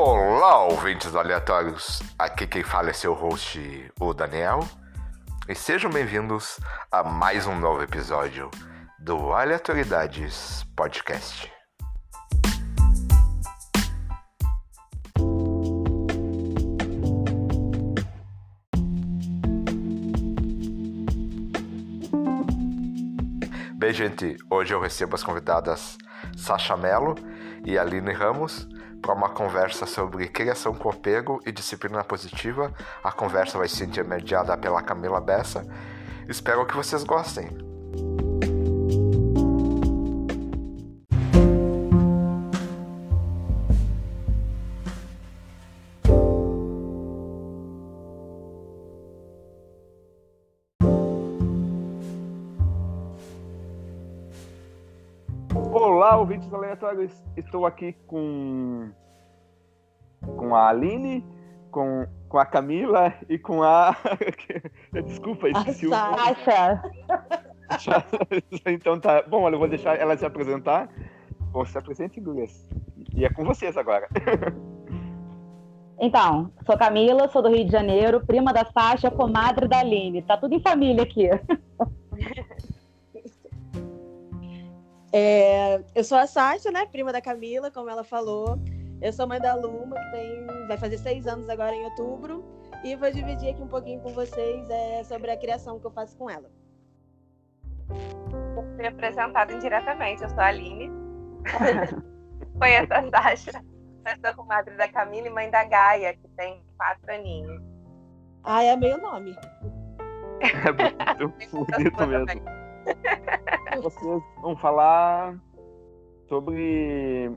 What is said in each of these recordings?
Olá, ouvintes aleatórios. Aqui quem fala é seu host, o Daniel. E sejam bem-vindos a mais um novo episódio do Aleatoriedades Podcast. Bem, gente, hoje eu recebo as convidadas Sasha Mello e Aline Ramos para uma conversa sobre criação com apego e disciplina positiva. A conversa vai ser intermediada pela Camila Bessa. Espero que vocês gostem. Estou aqui com com a Aline, com, com a Camila e com a desculpa, esqueci o Sasha. então tá. Bom, olha, eu vou deixar ela se apresentar. Bom, se apresente, Gurias. E é com vocês agora. Então, sou Camila, sou do Rio de Janeiro, prima da Sasha, comadre da Aline. Tá tudo em família aqui. É, eu sou a Sasha, né? Prima da Camila, como ela falou. Eu sou mãe da Luma, que tem, vai fazer seis anos agora em outubro. E vou dividir aqui um pouquinho com vocês é, sobre a criação que eu faço com ela. Vou ser apresentada indiretamente. Eu sou a Aline. Conheço a Sasha. Eu sou comadre da Camila e mãe da Gaia, que tem quatro aninhos. Ah, é meu nome. É bonito, bonito mesmo. Vocês vão falar sobre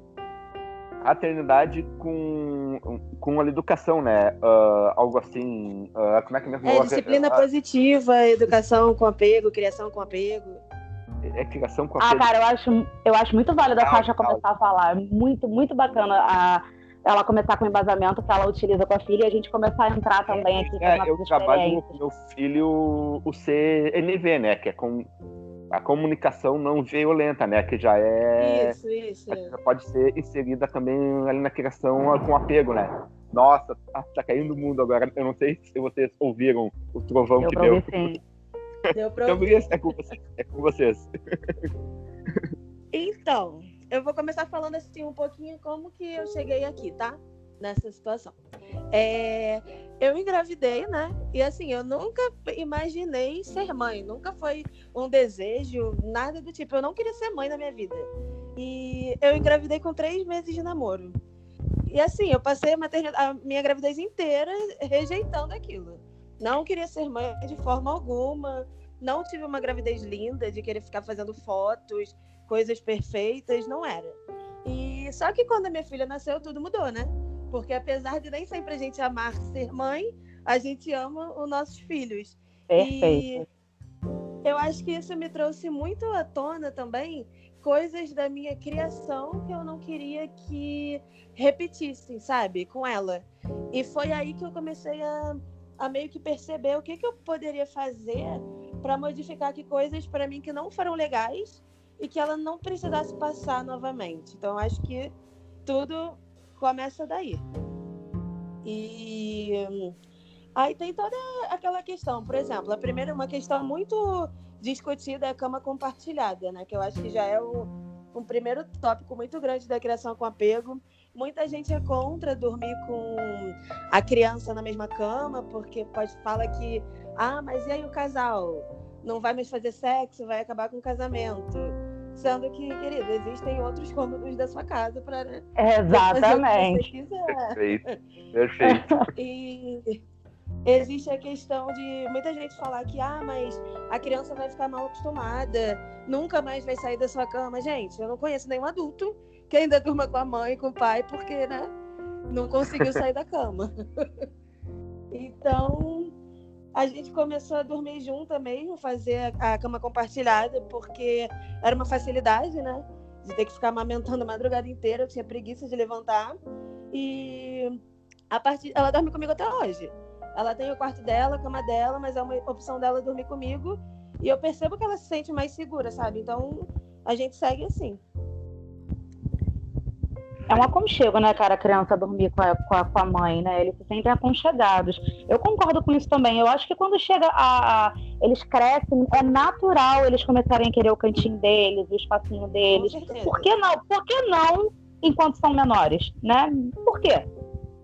maternidade com, com a educação, né? Uh, algo assim. Uh, como é que me É, disciplina uh, positiva, educação com apego, criação com apego. É criação com apego. Ah, cara, eu acho, eu acho muito válido a Sasha começar a falar. Muito, muito bacana a, ela começar com o embasamento que ela utiliza com a filha e a gente começar a entrar também aqui. É, eu trabalho com meu filho o CNV, né? Que é com a comunicação não violenta, né? Que já é. Isso, isso. Já pode ser inserida também ali na criação com apego, né? Nossa, tá, tá caindo o mundo agora. Eu não sei se vocês ouviram o trovão eu que deu. Sim. Deu pra então, ouvir. É com, vocês, é com vocês. Então, eu vou começar falando assim um pouquinho como que eu cheguei aqui, tá? Nessa situação. É, eu engravidei, né? E assim, eu nunca imaginei ser mãe, nunca foi um desejo, nada do tipo. Eu não queria ser mãe na minha vida. E eu engravidei com três meses de namoro. E assim, eu passei a, a minha gravidez inteira rejeitando aquilo. Não queria ser mãe de forma alguma. Não tive uma gravidez linda de querer ficar fazendo fotos, coisas perfeitas, não era. E só que quando a minha filha nasceu, tudo mudou, né? Porque apesar de nem sempre a gente amar ser mãe, a gente ama os nossos filhos. Perfeito. E eu acho que isso me trouxe muito à tona também coisas da minha criação que eu não queria que repetissem, sabe, com ela. E foi aí que eu comecei a, a meio que perceber o que, que eu poderia fazer para modificar aqui coisas para mim que não foram legais e que ela não precisasse passar novamente. Então acho que tudo começa daí. E aí tem toda aquela questão, por exemplo, a primeira uma questão muito discutida é a cama compartilhada, né? Que eu acho que já é o, um primeiro tópico muito grande da criação com apego. Muita gente é contra dormir com a criança na mesma cama, porque pode fala que ah, mas e aí o casal? Não vai mais fazer sexo, vai acabar com o casamento. Sendo que, querida, existem outros cômodos da sua casa para. Né, Exatamente. Perfeito. Perfeito. e existe a questão de muita gente falar que, ah, mas a criança vai ficar mal acostumada, nunca mais vai sair da sua cama. Gente, eu não conheço nenhum adulto que ainda durma com a mãe, com o pai, porque, né, não conseguiu sair da cama. então, a gente começou a dormir junto mesmo, fazer a, cama compartilhada, porque era uma facilidade, né? De ter que ficar amamentando a madrugada inteira, eu tinha preguiça de levantar. E a partir, ela dorme comigo até hoje. Ela tem o quarto dela, a cama dela, mas é uma opção dela dormir comigo. E eu percebo que ela se sente mais segura, sabe? Então a gente segue assim. É um aconchego, né, cara, a criança dormir com a, com a, com a mãe, né? Eles se sentem aconchegados. Eu concordo com isso também. Eu acho que quando chega a, a, Eles crescem, é natural eles começarem a querer o cantinho deles, o espacinho deles. Por que não? Por que não enquanto são menores, né? Por quê?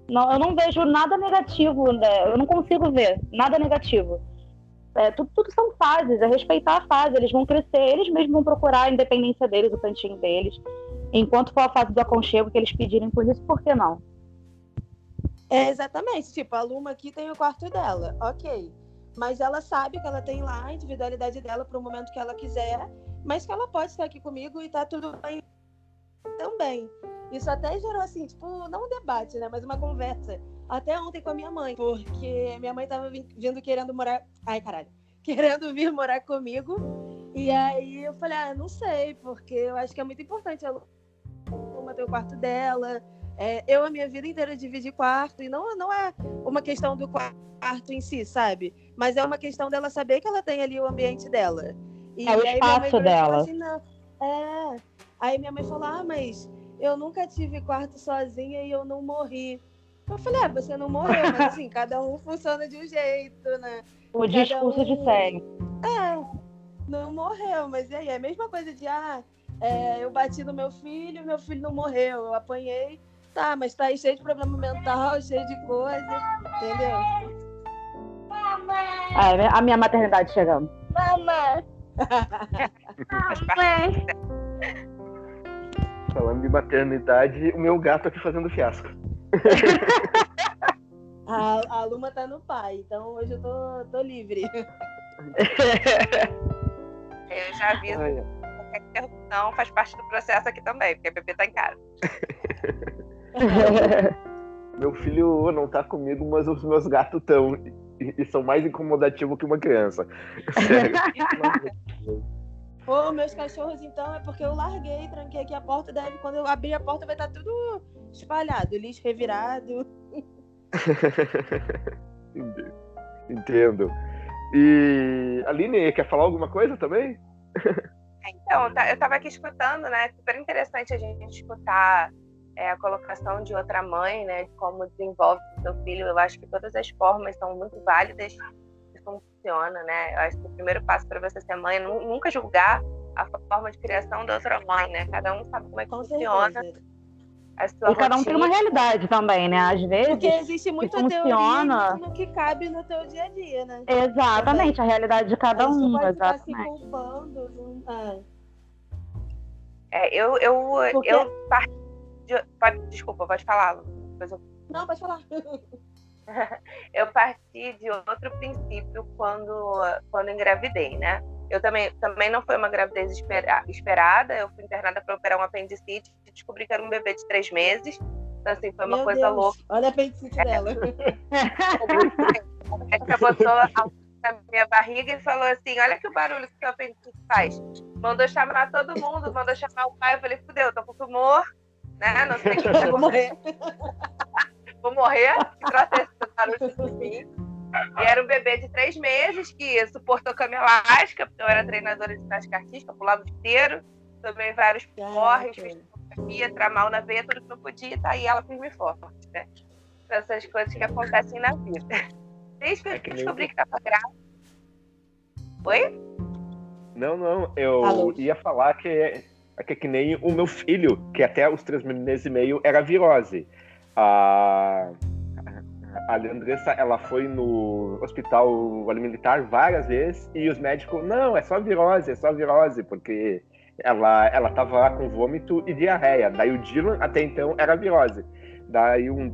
Não, eu não vejo nada negativo, né? eu não consigo ver nada negativo. É, tudo, tudo, são fases, é respeitar a fase, eles vão crescer, eles mesmos vão procurar a independência deles, o cantinho deles. Enquanto for a fase do aconchego que eles pedirem por isso, por que não? É, exatamente. Tipo, a Luma aqui tem o quarto dela, ok. Mas ela sabe que ela tem lá a individualidade dela para o momento que ela quiser, mas que ela pode estar aqui comigo e tá tudo bem também. Isso até gerou, assim, tipo, não um debate, né? Mas uma conversa. Até ontem com a minha mãe, porque minha mãe tava vindo querendo morar. Ai, caralho. Querendo vir morar comigo. E aí eu falei, ah, não sei, porque eu acho que é muito importante ela ter o quarto dela. É, eu, a minha vida inteira, dividi quarto. E não, não é uma questão do quarto em si, sabe? Mas é uma questão dela saber que ela tem ali o ambiente dela. E é o espaço dela. Assim, não, é. Aí minha mãe falou: Ah, mas eu nunca tive quarto sozinha e eu não morri. Eu falei, ah, você não morreu, mas assim, cada um funciona de um jeito, né? O cada discurso um... de sempre. É, não morreu, mas e aí? É a mesma coisa de, ah, é, eu bati no meu filho, meu filho não morreu, eu apanhei. Tá, mas tá aí cheio de problema mental, cheio de coisa, entendeu? Mamãe! Ah, a minha maternidade chegando. Mamãe! Mamãe! Falando de maternidade, o meu gato aqui fazendo fiasco. a, a Luma tá no pai, então hoje eu tô, tô livre. Eu já. Ai, qualquer interrupção faz parte do processo aqui também, porque a Pepe tá em casa. Meu filho não tá comigo, mas os meus gatos estão. E, são mais incomodativos que uma criança. Sério. Pô, meus cachorros, então, é porque eu larguei, tranquei aqui a porta, deve, quando eu abrir a porta vai estar tá tudo espalhado, lixo revirado. Entendo. E Aline, quer falar alguma coisa também? Então, eu estava aqui escutando, né? Super interessante a gente escutar é, a colocação de outra mãe, né? De como desenvolve o seu filho. Eu acho que todas as formas são muito válidas funciona, né? Eu acho que o primeiro passo para você ser mãe é nunca julgar a forma de criação da outra mãe, né? Cada um sabe como é que Com funciona. E cada um tem uma realidade também, né? Às vezes. Porque existe muita funciona... teoria no que cabe no teu dia a dia, né? Exatamente, a realidade de cada um. Pode exatamente. Ficar se culpando. Ah. É, eu, eu, Porque... eu parti de... pode, desculpa, pode falar. Eu... Não, pode falar. eu parti de outro princípio quando, quando engravidei, né? Eu também, também não foi uma gravidez espera, esperada, eu fui internada para operar um apendicite e descobri que era um bebê de três meses. Então, assim, foi uma Meu coisa Deus, louca. Olha a apendicite é. dela. A médica botou a na minha barriga e falou assim: Olha que barulho que o apendicite faz. Mandou chamar todo mundo, mandou chamar o pai. Eu falei: Fudeu, tô com tumor, né? Não sei o que vou morrer vou morrer, que troço esse barulho de mim. E era um bebê de três meses que suportou cama elástica, porque eu era treinadora de ginástica artística, pulava o inteiro, tomei vários porres, fiz tomografia, tramal na veia, tudo que eu podia, e tá aí ela firme e forte, né? Essas coisas que acontecem na vida. Desde que eu é que descobri que tava grávida. Oi? Não, não, eu Alô? ia falar que é, que é que nem o meu filho, que até os três meses e meio era virose a a Andressa ela foi no hospital militar várias vezes e os médicos não é só virose é só virose porque ela ela tava lá com vômito e diarreia. Daí o Dylan até então era virose. Daí um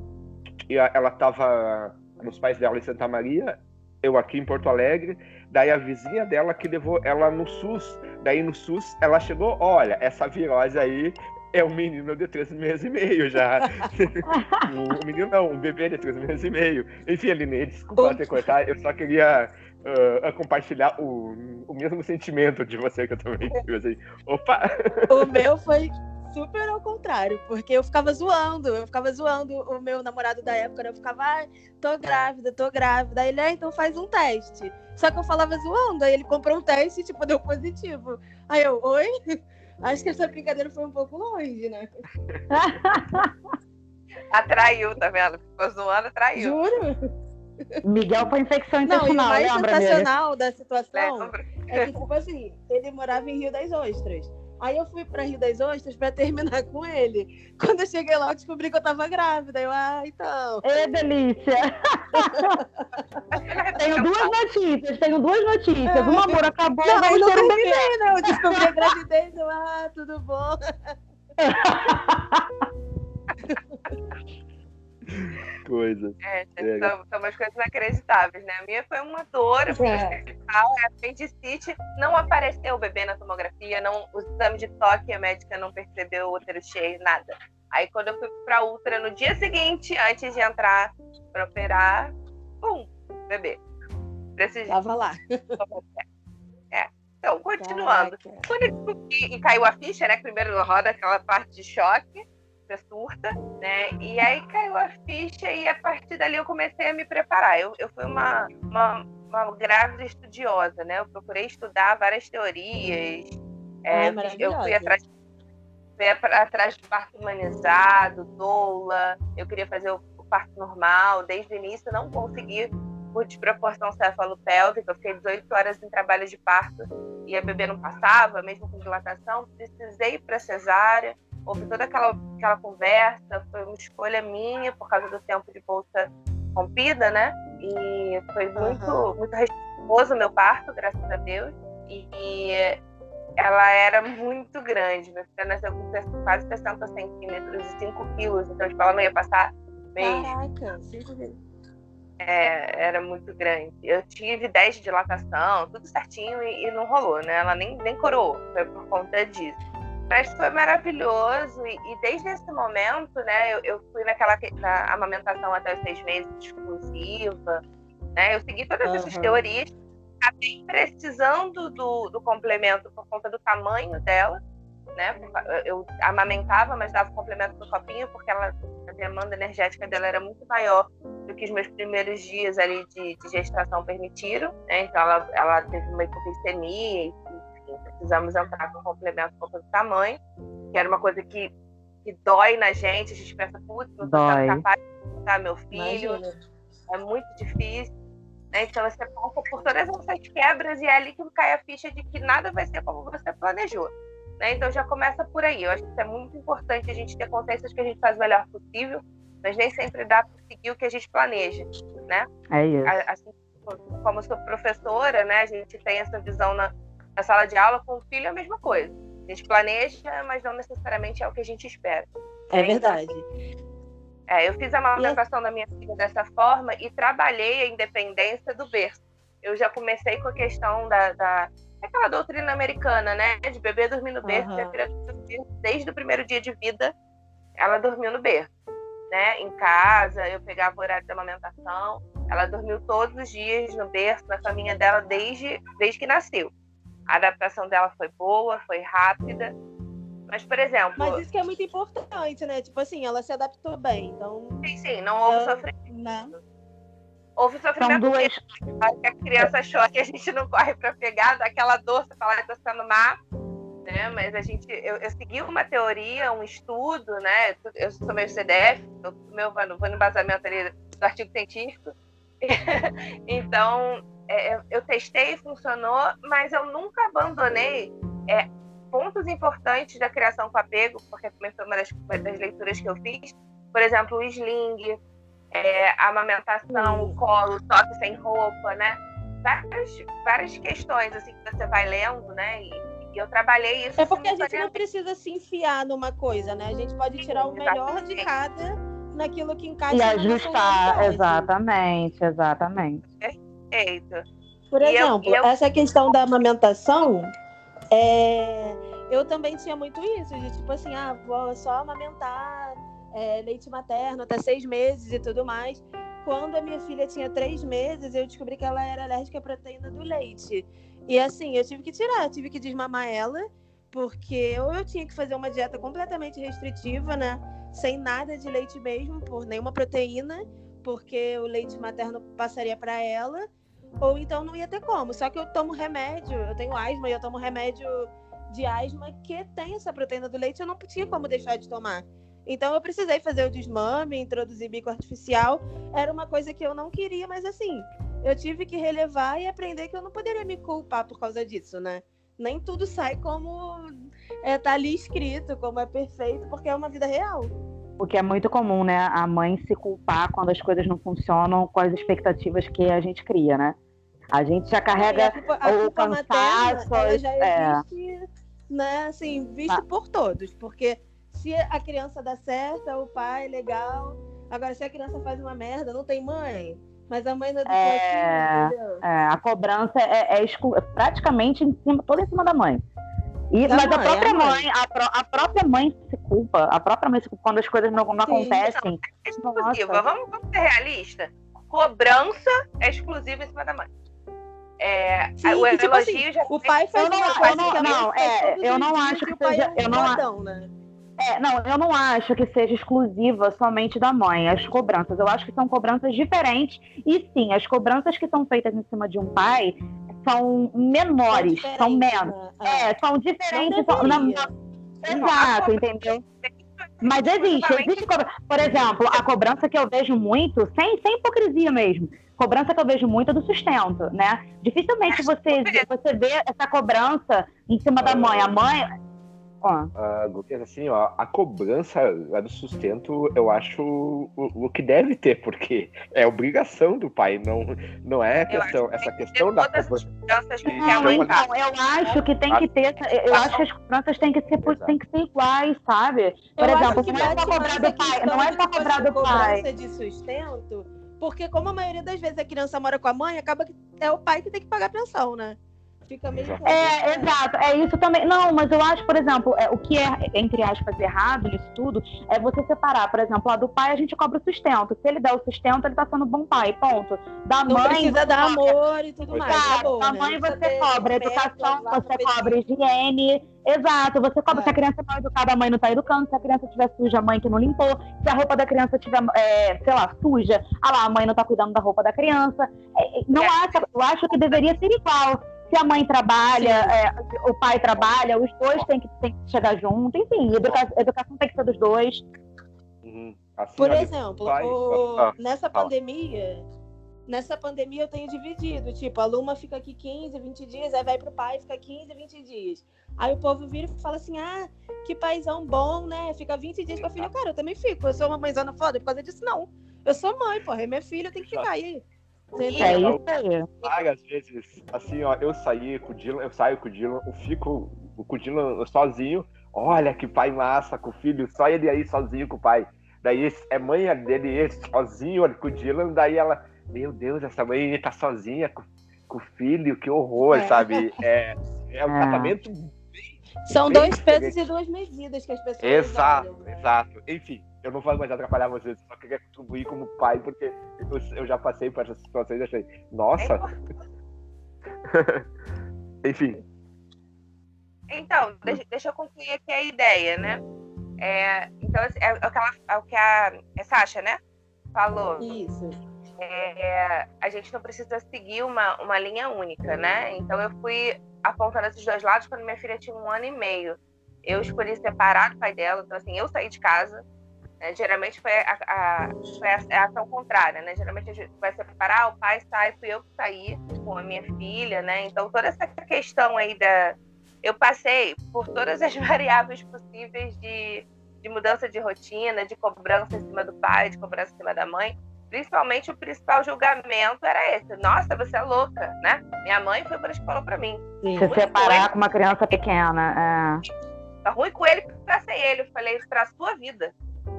ela tava nos pais dela em Santa Maria eu aqui em Porto Alegre. Daí a vizinha dela que levou ela no SUS. Daí no SUS ela chegou olha essa virose aí é um menino de três meses e meio já. um menino não, um bebê de três meses e meio. Enfim, Aline, desculpa ter cortar, eu só queria uh, compartilhar o, o mesmo sentimento de você que eu também tive. Assim, opa! O meu foi super ao contrário, porque eu ficava zoando, eu ficava zoando o meu namorado da época, né? eu ficava, ai, tô grávida, tô grávida. Aí ele, ah, então faz um teste. Só que eu falava zoando, aí ele comprou um teste e, tipo, deu positivo. Aí eu, oi? Acho que essa brincadeira foi um pouco longe, né? Atraiu, tá vendo? Ficou zoando, atraiu. Juro? Miguel foi infecção intestinal, Não, e o mais lembra sensacional da situação é que, tipo assim, ele morava em Rio das Ostras. Aí eu fui pra Rio das Ostras pra terminar com ele. Quando eu cheguei lá, eu descobri que eu tava grávida. Eu, ah, então. É delícia! tenho duas notícias, tenho duas notícias. O namoro acabou, não, vai eu ser um bebê. Não, eu descobri a gravidez, eu, ah, tudo bom. Coisa. É, é. São, são umas coisas inacreditáveis, né? A minha foi uma dor, é. hospital, é apendicite, não apareceu o bebê na tomografia, não, o exame de toque, a médica não percebeu o útero cheio, nada. Aí quando eu fui pra ultra no dia seguinte, antes de entrar pra operar, pum, bebê. Desse Tava lá. É. Então, continuando. Caraca. Quando eu e caiu a ficha, né? Primeiro roda aquela parte de choque você surta, né? E aí caiu a ficha e a partir dali eu comecei a me preparar. Eu, eu fui uma, uma, uma grávida estudiosa, né? Eu procurei estudar várias teorias. É, é eu fui atrás, fui atrás de parto humanizado, doula. Eu queria fazer o, o parto normal. Desde o início não consegui por desproporção cefalopélvica. Eu fiquei 18 horas em trabalho de parto e a bebê não passava, mesmo com dilatação. Precisei ir para cesárea houve toda aquela, aquela conversa, foi uma escolha minha por causa do tempo de bolsa rompida, né? E foi muito, uhum. muito respeitoso o meu parto, graças a Deus. E ela era muito grande. Minha filha nasceu com quase 60 centímetros e 5 quilos, então tipo, ela não ia passar mês. Caraca, 5 quilos. É, era muito grande. Eu tive 10 de dilatação, tudo certinho e, e, não rolou, né? Ela nem, nem coroou, foi por conta disso. Mas foi maravilhoso. E, e, desde esse momento, né, eu, eu fui naquela na amamentação até os seis meses exclusiva, né, eu segui todas uhum. essas teorias, acabei precisando do, do complemento por conta do tamanho dela, né, eu amamentava, mas dava o complemento do copinho porque ela, a demanda energética dela era muito maior do que os meus primeiros dias ali de, de gestação permitiram, né, então ela, ela teve uma hipoglicemia e precisamos entrar com um complemento por do tamanho, que era uma coisa que, que dói na gente, a gente pensa, putz, não estou capaz de botar meu filho, Imagina. é muito difícil. Né? Então você passa por todas essas quebras e é ali que cai a ficha de que nada vai ser como você planejou. Né? Então já começa por aí. Eu acho que é muito importante a gente ter consciência de que a gente faz o melhor possível, mas nem sempre dá para seguir o que a gente planeja, né? É isso. Assim, como sou professora, né, a gente tem essa visão na, na sala de aula com o filho é a mesma coisa. A gente planeja, mas não necessariamente é o que a gente espera. É verdade. É, eu fiz a amamentação da minha filha dessa forma e trabalhei a independência do berço. Eu já comecei com a questão da, da aquela doutrina americana, né? De bebê dormir no berço, uhum. filha desde o primeiro dia de vida, ela dormiu no berço. Né? Em casa, eu pegava o horário da amamentação, ela dormiu todos os dias no berço, na caminha dela, desde, desde que nasceu. A adaptação dela foi boa, foi rápida. Mas, por exemplo. Mas isso que é muito importante, né? Tipo assim, ela se adaptou bem. Então. Sim, sim, não houve sofrimento. Não. Houve sofrimento. São duas... Que a criança achou que a gente não corre para pegar, daquela dor, você fala que tá sendo má. Né? Mas a gente, eu, eu, segui uma teoria, um estudo, né? Eu sou meio CDF, eu meu, vou no embasamento ali do artigo científico. então, é, eu testei, funcionou, mas eu nunca abandonei é, pontos importantes da criação com apego, porque também foi uma das, das leituras que eu fiz. Por exemplo, o sling, é, a amamentação, o colo, o toque sem roupa, né? Várias, várias questões assim que você vai lendo, né? E, e eu trabalhei isso. É porque a gente não precisa se enfiar numa coisa, né? A gente pode tirar o melhor de cada naquilo que encaixa. E ajustar, exatamente, exatamente. Por exemplo, eu, eu... essa questão da amamentação, é... eu também tinha muito isso, de tipo assim, ah, vou só amamentar é, leite materno até seis meses e tudo mais. Quando a minha filha tinha três meses, eu descobri que ela era alérgica à proteína do leite. E assim, eu tive que tirar, tive que desmamar ela, porque ou eu tinha que fazer uma dieta completamente restritiva, né? Sem nada de leite mesmo, por nenhuma proteína, porque o leite materno passaria para ela, ou então não ia ter como. Só que eu tomo remédio, eu tenho asma e eu tomo remédio de asma que tem essa proteína do leite, eu não tinha como deixar de tomar. Então eu precisei fazer o desmame, introduzir bico artificial. Era uma coisa que eu não queria, mas assim, eu tive que relevar e aprender que eu não poderia me culpar por causa disso, né? Nem tudo sai como é, tá ali escrito, como é perfeito, porque é uma vida real. O que é muito comum, né? A mãe se culpar quando as coisas não funcionam com as expectativas que a gente cria, né? A gente já carrega a culpa, a o cansaço. Materna, já é. existe, é... né, assim, visto ah. por todos. Porque se a criança dá certo, o pai, legal. Agora, se a criança faz uma merda, não tem mãe. Mas a mãe não é, assim, é A cobrança é, é, é praticamente em cima, toda em cima da mãe. E, mas mãe, a própria a mãe, mãe a, pro, a, própria mãe se culpa. A própria mãe se culpa quando as coisas não, não acontecem. Não, é exclusiva. Vamos, vamos ser realistas. Cobrança é exclusiva em cima da mãe. É, Sim, o tipo elogio assim, já o pai eu não, uma eu não, não, é, eu não acho que seja, é eu não, né? É, não, eu não acho que seja exclusiva somente da mãe, as cobranças. Eu acho que são cobranças diferentes. E sim, as cobranças que são feitas em cima de um pai são menores, são, são menos. Né? É, é, são diferentes. São, na, na, exato, entendeu? Mas existe, existe Por exemplo, a cobrança que eu vejo muito, sem, sem hipocrisia mesmo, cobrança que eu vejo muito é do sustento, né? Dificilmente você, você vê essa cobrança em cima da mãe. A mãe, Uh, assim, ó, a cobrança do sustento, eu acho o, o, que deve ter, porque é obrigação do pai, não, não é questão, essa que questão da cobrança. Não, então, eu acho que tem que ter, eu acho que as cobranças têm que ser, tem que ser iguais, sabe? Por eu exemplo, não é só cobrar do pai, não é só cobrar do pai. de sustento, porque como a maioria das vezes a criança mora com a mãe, acaba que é o pai que tem que pagar a pensão, né? Fica meio. É, exato. É isso também. Não, mas eu acho, por exemplo, é, o que é, entre aspas, errado nisso tudo é você separar, por exemplo, a do pai a gente cobra o sustento. Se ele der o sustento, ele tá sendo bom pai, ponto. Da não mãe. Precisa dar amor e tudo mais. Exato. da né? mãe você cobra educação, você cobra higiene. Exato, você cobra é. se a criança não é educada, a mãe não tá educando, se a criança estiver suja, a mãe que não limpou, se a roupa da criança estiver, é, sei lá, suja, ah lá, a mãe não tá cuidando da roupa da criança. É, não é. acho, eu acho que deveria ser igual se a mãe trabalha, é, o pai trabalha, os dois têm que, têm que chegar junto. Enfim, educa educação tem que ser dos dois. Uhum. Assim, Por exemplo, o... ah, nessa pandemia, nessa pandemia eu tenho dividido. Tipo, a Luma fica aqui 15, 20 dias, aí vai pro pai, fica 15, 20 dias. Aí o povo vira e fala assim: ah, que paizão bom, né? Fica 20 dias com a filha. Cara, eu também fico. Eu sou uma mãezona foda por causa disso, não. Eu sou mãe, porra. É minha filha, eu tenho que ficar aí. É isso aí. Várias vezes, assim, ó, eu saí com o Dylan, eu saio com o Dylan, eu fico com o Dylan sozinho. Olha que pai massa com o filho, só ele aí sozinho com o pai. Daí é mãe dele ele sozinho olha, com o Dylan, daí ela, meu Deus, essa mãe tá sozinha com, com o filho, que horror, é. sabe? É, é um é. tratamento São bem dois pesos e duas medidas que as pessoas. Exato, olham, né? exato. Enfim, eu não vou mais atrapalhar vocês, só queria contribuir como pai, porque eu, eu já passei por essas situações e achei, nossa! Enfim. Então, deixa, deixa, eu concluir aqui a ideia, né? É, então, assim, é, é, o que, ela, é o que a é Sasha, né? Falou. Isso. É, a gente não precisa seguir uma, uma linha única, né? Então, eu fui apontando esses dois lados quando minha filha tinha um ano e meio. Eu escolhi separar do pai dela, então, assim, eu saí de casa, né? Geralmente foi a, a, foi a, ação contrária, né? Geralmente a gente vai separar, o pai sai, fui eu que saí com a minha filha, né? Então toda essa questão aí da. Eu passei por todas as variáveis possíveis de, de mudança de rotina, de cobrança em cima do pai, de cobrança em cima da mãe. Principalmente o principal julgamento era esse. Nossa, você é louca, né? Minha mãe foi isso que falou pra mim. Se separar com uma criança pequena. É. Tá ruim com ele, pra ser ele. Eu falei, pra sua vida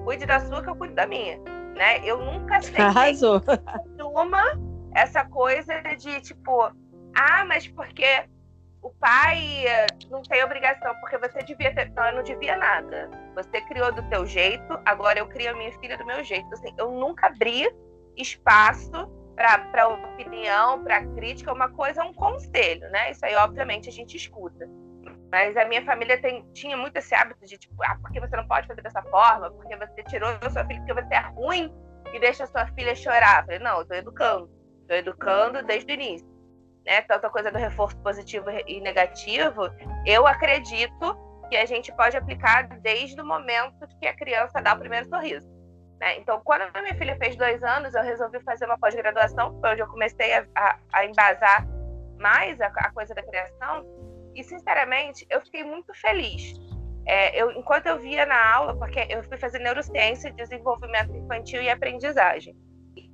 cuide da sua que eu cuido da minha, né? Eu nunca sei Arrasou. uma essa coisa de tipo, ah, mas porque o pai eh, não tem obrigação, porque você devia ter. Não, eu não devia nada. Você criou do teu jeito, agora eu crio a minha filha do meu jeito. Assim, eu nunca abri espaço para opinião, para crítica, uma coisa é um conselho, né? Isso aí, obviamente, a gente escuta. Mas a minha família tem, tinha muito esse hábito de, tipo, ah, por que você não pode fazer dessa forma? Porque você tirou a sua filha porque você é ruim e deixa a sua filha chorar. Eu falei, não, eu tô educando. Tô educando desde o início. né, tanta coisa do reforço positivo e negativo, eu acredito que a gente pode aplicar desde o momento que a criança dá o primeiro sorriso. Né? Então, quando a minha filha fez dois anos, eu resolvi fazer uma pós-graduação, foi onde eu comecei a, a, a embasar mais a, a, coisa da criação. E, sinceramente, eu fiquei muito feliz. É, eu, enquanto eu via na aula, porque eu fui fazer neurociência, desenvolvimento infantil e aprendizagem.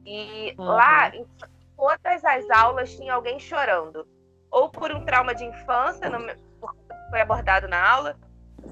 E uhum. lá, em todas as aulas, tinha alguém chorando. Ou por um trauma de infância, no, foi abordado na aula,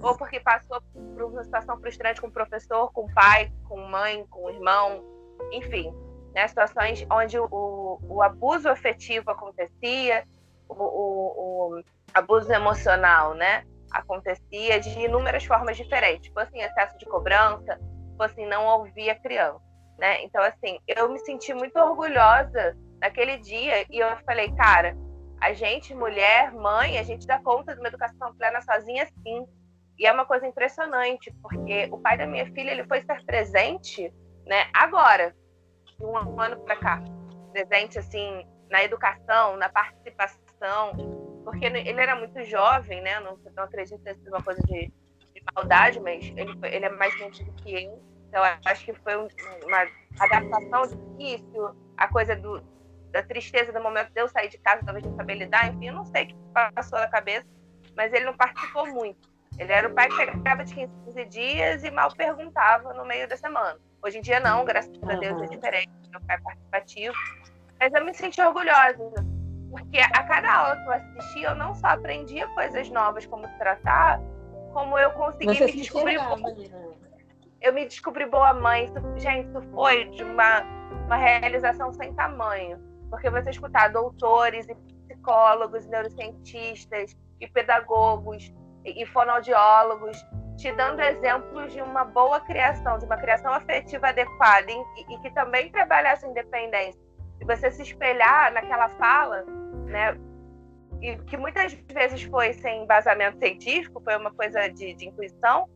ou porque passou por uma situação frustrante com o professor, com o pai, com mãe, com o irmão, enfim, né, situações onde o, o abuso afetivo acontecia, o, o, abuso emocional, né, acontecia de inúmeras formas diferentes, fosse em excesso de cobrança, fosse em não ouvir a criança, né? Então, assim, eu me senti muito orgulhosa naquele dia e eu falei, cara, a gente, mulher, mãe, a gente dá conta de uma educação plena sozinha, sim. E é uma coisa impressionante, porque o pai da minha filha ele foi estar presente, né, agora, de um ano para cá, presente assim na educação, na participação, porque ele era muito jovem, né? Não, não acredito que seja uma coisa de, de maldade, mas ele, ele é mais novo do que eu, então acho que foi uma adaptação difícil, a coisa do, da tristeza do momento de eu sair de casa, talvez não saber lidar, enfim, eu não sei o que passou na cabeça, mas ele não participou muito. Ele era o pai que chegava de 15, 15 dias e mal perguntava no meio da semana. Hoje em dia não, graças a Deus é diferente, meu pai é participativo. Mas eu me senti orgulhosa, porque a cada aula que eu assisti, eu não só aprendia coisas novas como se tratar, como eu consegui Você me descobrir. Boa... Eu me descobri boa mãe. Isso, gente, isso foi de uma, uma realização sem tamanho. Porque você escutar doutores e psicólogos, neurocientistas e pedagogos e fonoaudiólogos, te dando exemplos de uma boa criação, de uma criação afetiva adequada e, e que também trabalha essa independência. E você se espelhar naquela fala, né? E que muitas vezes foi sem embasamento científico, foi uma coisa de, de intuição,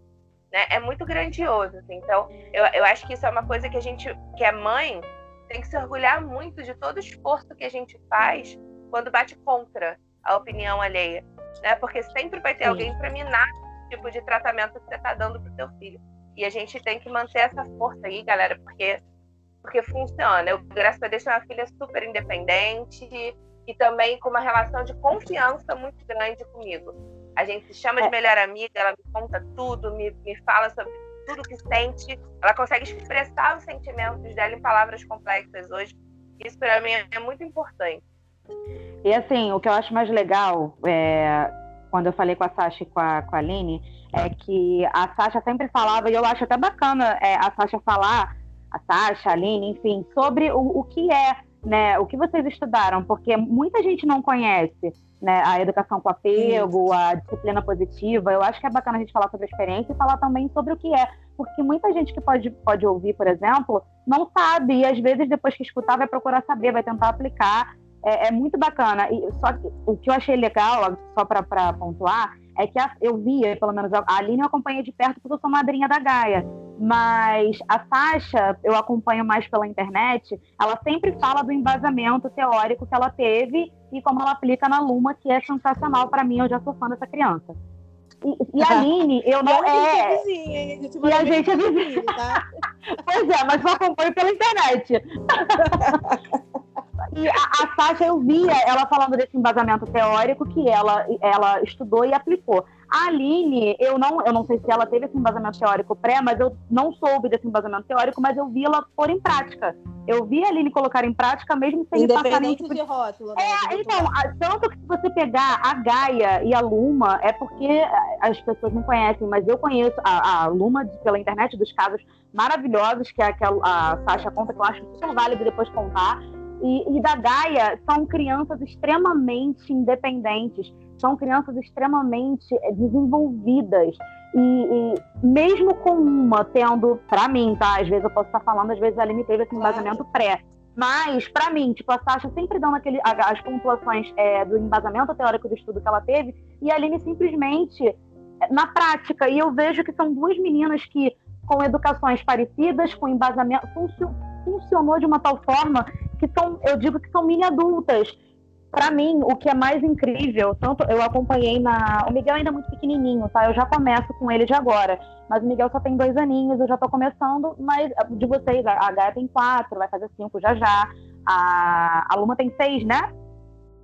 né? É muito grandioso. Assim. Então, eu, eu acho que isso é uma coisa que a gente, que é mãe, tem que se orgulhar muito de todo o esforço que a gente faz quando bate contra a opinião alheia né? Porque sempre vai ter Sim. alguém para minar o tipo de tratamento que você está dando para o seu filho. E a gente tem que manter essa força aí, galera, porque porque funciona. Eu, graças a Deus, tenho uma filha super independente e também com uma relação de confiança muito grande comigo. A gente se chama de é. melhor amiga, ela me conta tudo, me, me fala sobre tudo que sente. Ela consegue expressar os sentimentos dela em palavras complexas hoje. Isso para mim é muito importante. E assim, o que eu acho mais legal, é, quando eu falei com a Sasha e com a, com a Aline, é que a Sasha sempre falava, e eu acho até bacana é, a Sasha falar, a Sasha, a Aline, enfim, sobre o, o que é, né, o que vocês estudaram, porque muita gente não conhece né, a educação com apego, a disciplina positiva. Eu acho que é bacana a gente falar sobre a experiência e falar também sobre o que é. Porque muita gente que pode, pode ouvir, por exemplo, não sabe, e às vezes depois que escutar vai procurar saber, vai tentar aplicar é, é, muito bacana. E só que o que eu achei legal, só para pontuar, é que a, eu via, pelo menos a, a Aline eu acompanhei de perto porque eu sou madrinha da Gaia. Mas a Sasha, eu acompanho mais pela internet, ela sempre fala do embasamento teórico que ela teve e como ela aplica na Luma, que é sensacional para mim, eu já sou fã dessa criança. E, e a Aline, eu não. é... Vizinha, a gente e a gente é vizinha. Tá? pois é, mas eu acompanho pela internet. E a, a Sasha, eu via ela falando desse embasamento teórico que ela, ela estudou e aplicou. A Aline, eu não, eu não sei se ela teve esse embasamento teórico pré, mas eu não soube desse embasamento teórico, mas eu vi ela pôr em prática. Eu vi a Aline colocar em prática mesmo sem passar nenhum tipo de rótulo. Né, é, então, tanto que se você pegar a Gaia e a Luma, é porque as pessoas não conhecem, mas eu conheço a, a Luma pela internet dos casos maravilhosos que a, que a, a Sasha conta, que eu acho super válido depois contar e, e da Gaia são crianças extremamente independentes, são crianças extremamente eh, desenvolvidas. E, e, mesmo com uma tendo, para mim, tá? Às vezes eu posso estar falando, às vezes a Aline teve esse embasamento pré. Mas, para mim, tipo, a Sasha sempre dando aquele, as pontuações é, do embasamento teórico do estudo que ela teve, e a Aline simplesmente eh, na prática. E eu vejo que são duas meninas que, com educações parecidas, com embasamento, funcionou de uma tal forma que são, eu digo que são mini adultas. para mim, o que é mais incrível, tanto eu acompanhei na. O Miguel ainda é muito pequenininho, tá? Eu já começo com ele de agora. Mas o Miguel só tem dois aninhos, eu já tô começando. Mas de vocês, a Gaia tem quatro, vai fazer cinco já já. A, a Luma tem seis, né?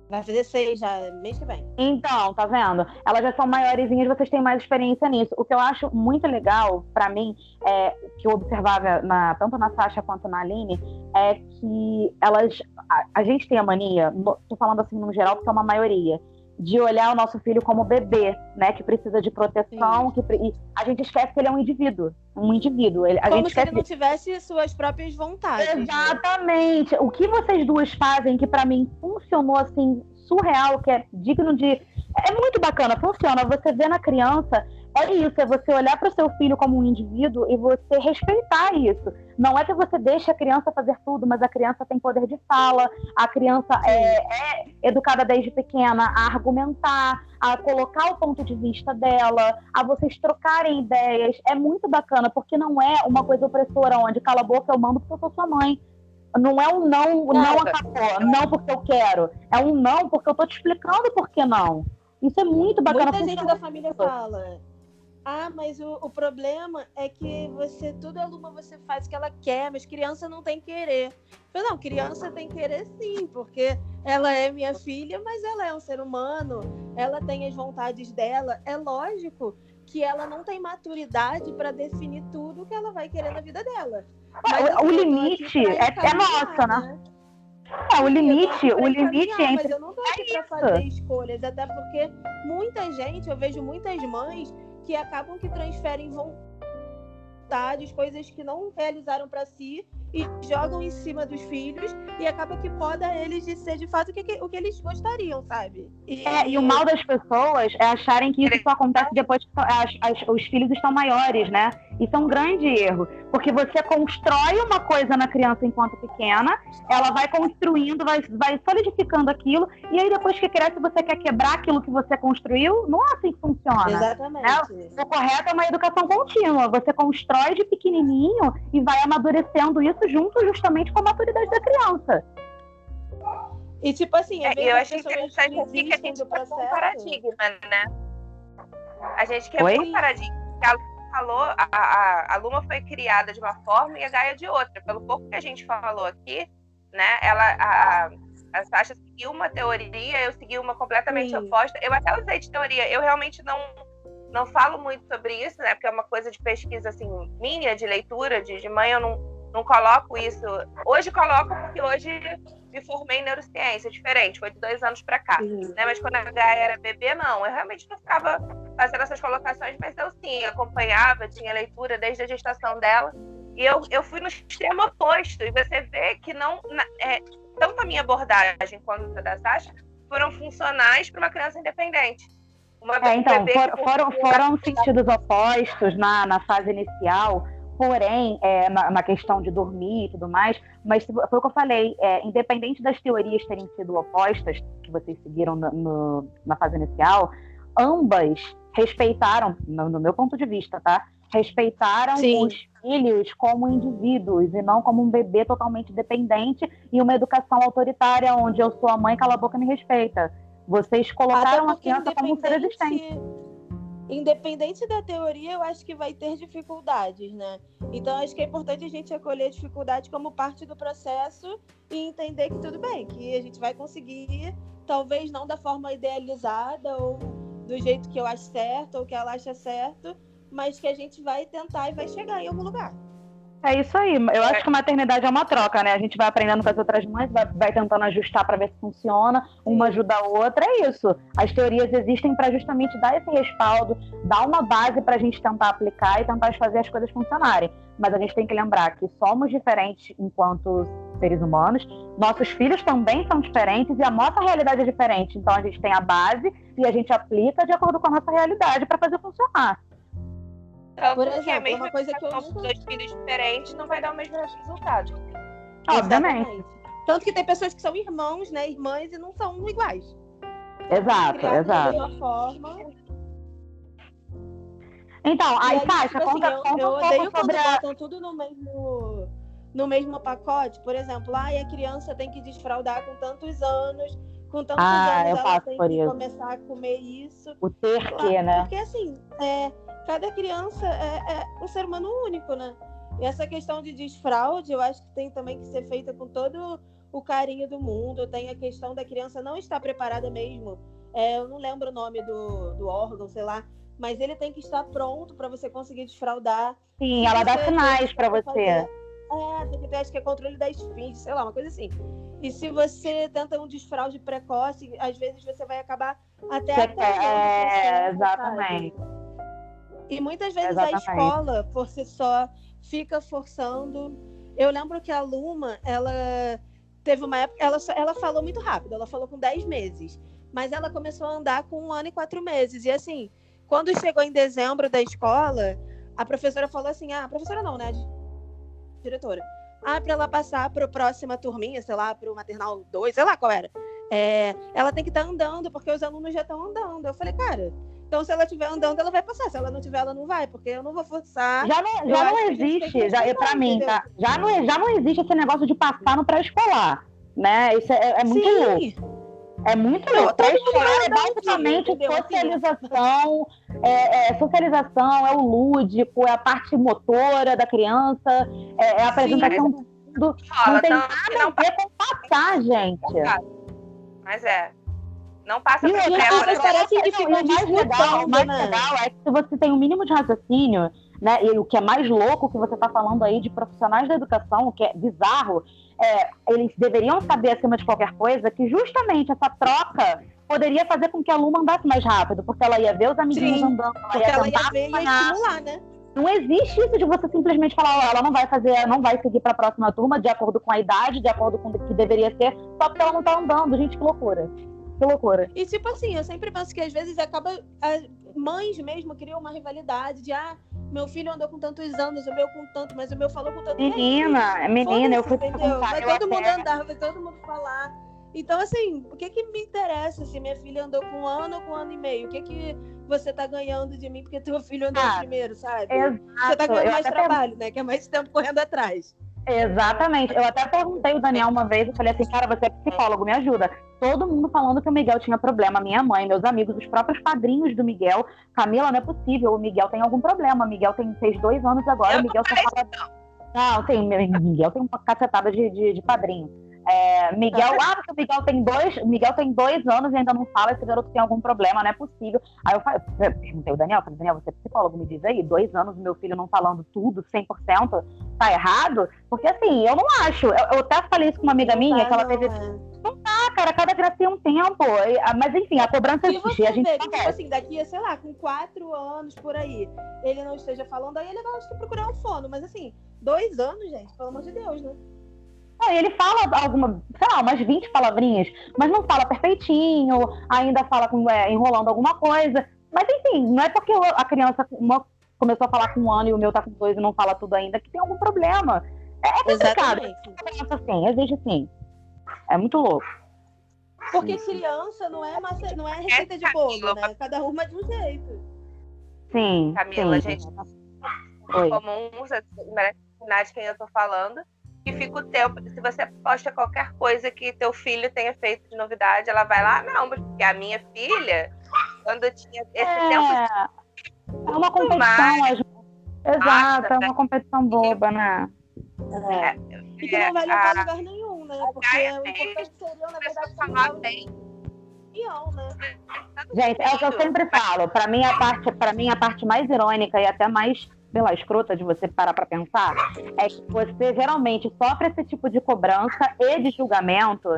Vai fazer seis já, mês que vem. Então, tá vendo? Elas já são maiorzinhas, vocês têm mais experiência nisso. O que eu acho muito legal, para mim, é, que eu observava na, tanto na Sasha quanto na Aline, é que elas. A, a gente tem a mania, tô falando assim no geral, porque é uma maioria, de olhar o nosso filho como bebê, né? Que precisa de proteção, que, e a gente esquece que ele é um indivíduo. Um indivíduo. Ele, a como gente se ele não tivesse suas próprias vontades. Né? Exatamente. Né? O que vocês duas fazem que para mim funcionou assim, surreal, que é digno de. É muito bacana, funciona. Você vê na criança é isso, é você olhar para o seu filho como um indivíduo e você respeitar isso. Não é que você deixe a criança fazer tudo, mas a criança tem poder de fala, a criança é, é educada desde pequena a argumentar, a colocar o ponto de vista dela, a vocês trocarem ideias. É muito bacana, porque não é uma coisa opressora onde cala a boca, eu mando porque eu sou sua mãe. Não é um não, não, não acabou, não porque eu quero. É um não porque eu tô te explicando por que não. Isso é muito bacana. Muita gente da família fala. Ah, mas o, o, problema é que você, tudo aluna você faz o que ela quer, mas criança não tem querer. Eu, não, criança tem querer sim, porque ela é minha filha, mas ela é um ser humano, ela tem as vontades dela. É lógico que ela não tem maturidade para definir tudo que ela vai querer na vida dela. Mas, o, o limite é, é nosso, né? É, o limite, o limite entre. Mas eu não tô aqui é para fazer escolhas, até porque muita gente, eu vejo muitas mães que acabam que transferem vontades, coisas que não realizaram para si e jogam em cima dos filhos e acaba que poda eles de ser de fato o que, o que eles gostariam, sabe? E, é, e o mal das pessoas é acharem que isso só acontece depois que as, as, os filhos estão maiores, né? Isso é um grande erro, porque você constrói uma coisa na criança enquanto pequena, ela vai construindo, vai, vai solidificando aquilo, e aí depois que cresce você quer quebrar aquilo que você construiu, não é assim que funciona. Exatamente. Né? O correto é uma educação contínua, você constrói de pequenininho e vai amadurecendo isso junto justamente com a maturidade da criança. E tipo assim, é, eu acho interessante que a gente quer um paradigma, né? A gente quer um paradigma falou, a, a, a Luma foi criada de uma forma e a Gaia de outra. Pelo pouco que a gente falou aqui, né? Ela, a, a Sasha seguiu uma teoria, eu segui uma completamente Sim. oposta. Eu até usei de teoria, eu realmente não não falo muito sobre isso, né? Porque é uma coisa de pesquisa assim minha, de leitura, de, de mãe, eu não, não coloco isso. Hoje coloco porque hoje me formei em neurociência, diferente, foi de dois anos para cá. Uhum. Né? Mas quando a Gaia era bebê, não. Eu realmente não ficava fazendo essas colocações, mas eu sim acompanhava, tinha leitura desde a gestação dela. E eu, eu fui no extremo oposto. E você vê que não. É, tanto a minha abordagem quanto a da Sasha foram funcionais para uma criança independente. Uma é, então, for, foram, foram sentidos opostos na, na fase inicial porém, é, na, na, questão de dormir e tudo mais, mas foi o que eu falei, é, independente das teorias terem sido opostas, que vocês seguiram no, no, na fase inicial, ambas respeitaram, no, no, meu ponto de vista, tá? Respeitaram Sim. os filhos como indivíduos e não como um bebê totalmente dependente e uma educação autoritária onde eu sou a mãe, cala a boca e me respeita. Vocês colocaram a criança como um ser existente independente da teoria, eu acho que vai ter dificuldades, né? Então, acho que é importante a gente acolher a dificuldade como parte do processo e entender que tudo bem, que a gente vai conseguir, talvez não da forma idealizada ou do jeito que eu acho certo ou que ela acha certo, mas que a gente vai tentar e vai chegar em algum lugar. É isso aí. Eu acho que a maternidade é uma troca, né? A gente vai aprendendo com as outras mães, vai, vai tentando ajustar para ver se funciona, uma ajuda a outra. É isso. As teorias existem para justamente dar esse respaldo, dar uma base para a gente tentar aplicar e tentar fazer as coisas funcionarem. Mas a gente tem que lembrar que somos diferentes enquanto seres humanos, nossos filhos também são diferentes e a nossa realidade é diferente. Então a gente tem a base e a gente aplica de acordo com a nossa realidade para fazer funcionar. Tanto Por exemplo, que a mesma uma coisa que eu nunca... dois filhos diferentes não vai dar o mesmo resultado. Obviamente. Tanto que tem pessoas que são irmãos, né, irmãs e não são iguais. Exato, exato. Da mesma forma. Então, aí, Sasha, tipo assim, conta, eu, conta eu um odeio quando a... botam tudo no mesmo no mesmo pacote, por exemplo, ah, a criança tem que desfraldar com tantos anos, com tantos ah, anos ela tem que isso. começar a comer isso. O ter que, né? Porque assim, é, cada criança é, é, um ser humano único, né? E essa questão de desfraude, eu acho que tem também que ser feita com todo o carinho do mundo. Tem a questão da criança não estar preparada mesmo. É, eu não lembro o nome do, do órgão, sei lá, mas ele tem que estar pronto para você conseguir desfraudar. Sim, ela dá sinais para você. Fazer, é, tem que ter, acho que é controle da esfinge, sei lá, uma coisa assim. E se você tenta um desfraude precoce, às vezes você vai acabar até você É, exatamente. E muitas vezes exatamente. a escola, por si só, fica forçando. Eu lembro que a Luma, ela teve uma época, ela, ela falou muito rápido, ela falou com 10 meses, mas ela começou a andar com um ano e quatro meses. E assim, quando chegou em dezembro da escola, a professora falou assim: ah, a professora não, né? Diretora. Ah, para ela passar para a próxima turminha, sei lá, para o maternal 2, sei lá qual era. É, ela tem que estar tá andando, porque os alunos já estão andando. Eu falei, cara, então, se ela estiver andando, ela vai passar. Se ela não tiver, ela não vai, porque eu não vou forçar. Já não, já não existe, já, para mim, tá? Já não, já não existe esse negócio de passar no pré-escolar, né? Isso é, é muito Sim. louco. É muito louco. Pré-escolar é basicamente socialização, é, é, socialização, é o lúdico, é a parte motora da criança, é, é a apresentação Sim, do mundo. Não tem nada a ver com passar, gente. Mas é. Não passa por pré, parece que fica mais legal, o mais né? legal é que se você tem o um mínimo de raciocínio, né? E o que é mais louco que você está falando aí de profissionais da educação, o que é bizarro, é, eles deveriam saber acima de qualquer coisa que justamente essa troca poderia fazer com que a aluna andasse mais rápido, porque ela ia ver os amiguinhos Sim, andando, ela ia, ela ia ver e ia estimular, né? Não existe isso de você simplesmente falar, oh, ela não vai fazer, não vai seguir para a próxima turma de acordo com a idade, de acordo com o que deveria ser, só porque ela não está andando. Gente, que loucura. Que loucura. E tipo assim, eu sempre penso que às vezes acaba. Mães mesmo criam uma rivalidade de ah, meu filho andou com tantos anos, o meu com tanto, mas o meu falou com tanto. Menina, é menina, eu fui entendeu? Vai todo mundo andar, vai todo mundo falar. Então, assim, o que que me interessa se minha filha andou com um ano ou com um ano e meio? O que que você tá ganhando de mim porque teu filho andou ah, primeiro, sabe? Exato. Você tá ganhando mais trabalho, né? Que é mais tempo correndo atrás. Exatamente. Eu até perguntei o Daniel uma vez, eu falei assim, cara, você é psicólogo, me ajuda. Todo mundo falando que o Miguel tinha problema, minha mãe, meus amigos, os próprios padrinhos do Miguel. Camila, não é possível, o Miguel tem algum problema. O Miguel tem, fez dois anos agora, eu o Miguel só fala... Não, tem, Miguel tem uma cacetada de, de, de padrinho. É, Miguel, ah, porque o Miguel tem dois, Miguel tem dois anos e ainda não fala, esse garoto tem algum problema, não é possível. Aí eu falei, perguntei o Daniel, falei, Daniel, você é psicólogo, me diz aí, dois anos meu filho não falando tudo, 100%, tá errado? Porque assim, eu não acho. Eu, eu até falei isso com uma amiga não minha, tá, que ela teve. É. Não tá, cara, cada criança tem um tempo. Ah, mas enfim, a cobrança existe. A gente vê, tipo assim, daqui sei lá, com quatro anos por aí, ele não esteja falando, aí ele vai que procurar um fono. Mas assim, dois anos, gente, pelo amor de Deus, né? Ele fala alguma, sei lá, umas 20 palavrinhas, mas não fala perfeitinho, ainda fala com, é, enrolando alguma coisa. Mas enfim, não é porque a criança uma, começou a falar com um ano e o meu tá com dois e não fala tudo ainda que tem algum problema. É, é complicado. Criança assim, existe sim. É muito louco. Porque criança não é, massa, não é receita de bolo, né? Cada uma de um jeito. Sim. Camila, sim. gente. Oi. Comum, você merece de quem eu tô falando que fica o tempo. Se você posta qualquer coisa que teu filho tenha feito de novidade, ela vai lá, não, porque a minha filha, quando eu tinha esse é, tempo. É uma competição, mais, exato, é uma competição boba, né? É. E que não vai levar a lugar nenhum, né? Porque o importante seria, na verdade, falar bem. Né? Gente, é o que eu sempre falo. Para mim, a parte, para mim, a parte mais irônica e até mais sei lá, escrota de você parar para pensar, é que você geralmente sofre esse tipo de cobrança e de julgamento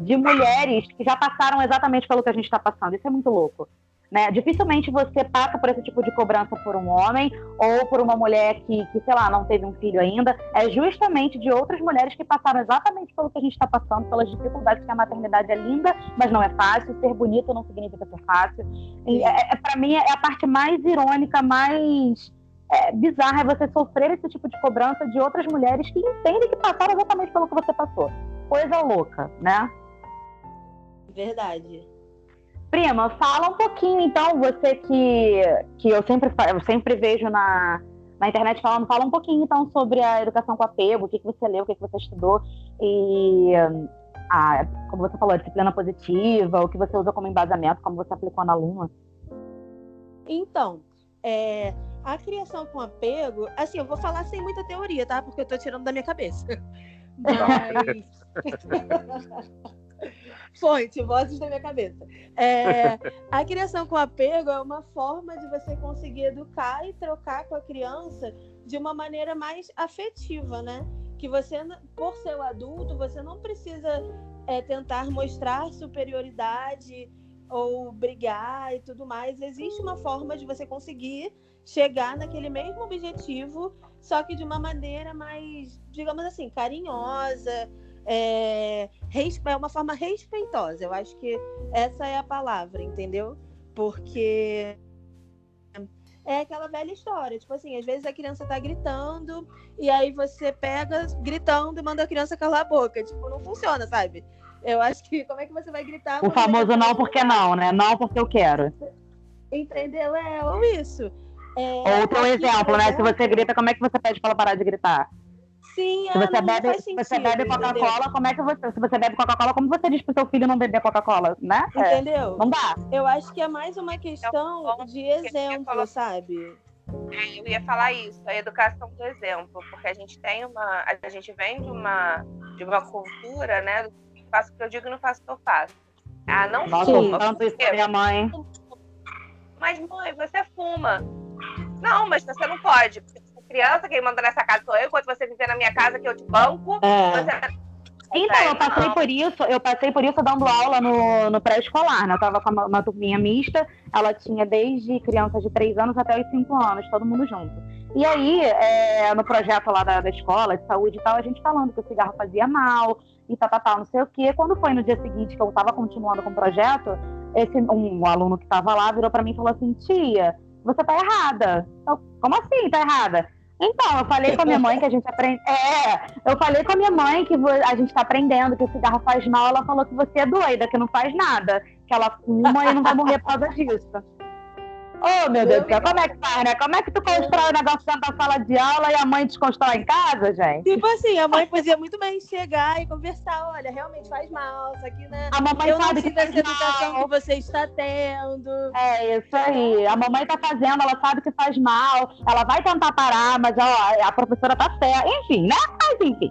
de mulheres que já passaram exatamente pelo que a gente está passando. Isso é muito louco. Né? Dificilmente você passa por esse tipo de cobrança por um homem ou por uma mulher que, que, sei lá, não teve um filho ainda. É justamente de outras mulheres que passaram exatamente pelo que a gente está passando, pelas dificuldades que a maternidade é linda, mas não é fácil. Ser bonito não significa ser fácil. É, é para mim, é a parte mais irônica, mais é, bizarra é você sofrer esse tipo de cobrança de outras mulheres que entendem que passaram exatamente pelo que você passou. Coisa louca, né? Verdade. Prima, fala um pouquinho então, você que, que eu, sempre, eu sempre vejo na, na internet falando, fala um pouquinho então sobre a educação com apego, o que, que você leu, o que, que você estudou e a, como você falou, a disciplina positiva, o que você usa como embasamento, como você aplicou na aluna? Então, é, a criação com apego, assim, eu vou falar sem muita teoria, tá? Porque eu tô tirando da minha cabeça. Mas. Fonte, vozes da minha cabeça. É, a criação com apego é uma forma de você conseguir educar e trocar com a criança de uma maneira mais afetiva, né? Que você, por ser o adulto, você não precisa é, tentar mostrar superioridade ou brigar e tudo mais. Existe uma forma de você conseguir chegar naquele mesmo objetivo, só que de uma maneira mais, digamos assim, carinhosa, é, é uma forma respeitosa. Eu acho que essa é a palavra, entendeu? Porque é aquela velha história. Tipo assim, às vezes a criança tá gritando e aí você pega gritando e manda a criança calar a boca. Tipo, não funciona, sabe? Eu acho que como é que você vai gritar? O famoso não porque não, né? Não porque eu quero. Entendeu? É, ou isso. É, Outro exemplo, né? Se você grita, como é que você pede para ela parar de gritar? Sim, se você bebe, sentido, você bebe Coca-Cola, como é que você, se você bebe Coca-Cola, como você diz pro seu filho não beber Coca-Cola, né? É, entendeu? É, não dá. Eu acho que é mais uma questão é de exemplo, sabe? É, eu ia falar isso, a educação do exemplo, porque a gente tem uma, a gente vem de uma, de uma cultura, né? Faço o que eu digo e não faço o que eu faço. Ah, não Nossa, fuma. Tanto isso minha mãe. Mas mãe, você fuma. Não, mas você não pode. Porque você é criança, quem manda nessa casa sou eu, enquanto você viver na minha casa que eu te banco, é. você então, eu passei por isso, eu passei por isso dando aula no, no pré-escolar, né? Eu tava com uma, uma turminha mista, ela tinha desde crianças de 3 anos até os 5 anos, todo mundo junto. E aí, é, no projeto lá da, da, escola, de saúde e tal, a gente falando que o cigarro fazia mal e tal, tal, tal, não sei o quê. Quando foi no dia seguinte que eu tava continuando com o projeto, esse, um, um aluno que tava lá virou para mim e falou assim, tia, você tá errada. Eu, Como assim tá errada? Então, eu falei com a minha mãe que a gente aprende. É, eu falei com a minha mãe que a gente tá aprendendo que o cigarro faz mal. Ela falou que você é doida, que não faz nada, que ela fuma e não vai morrer por causa disso. Oh, meu Deus do céu, como é que faz, né? Como é que tu constrói o negócio dentro da sala de aula e a mãe desconstrói em casa, gente? Tipo assim, a mãe podia muito bem chegar e conversar, olha, realmente faz mal, isso aqui, né? A mamãe Eu sabe que faz educação que você está tendo. É, isso aí. A mamãe tá fazendo, ela sabe que faz mal, ela vai tentar parar, mas ó, a professora tá certa. Enfim, né? Mas enfim.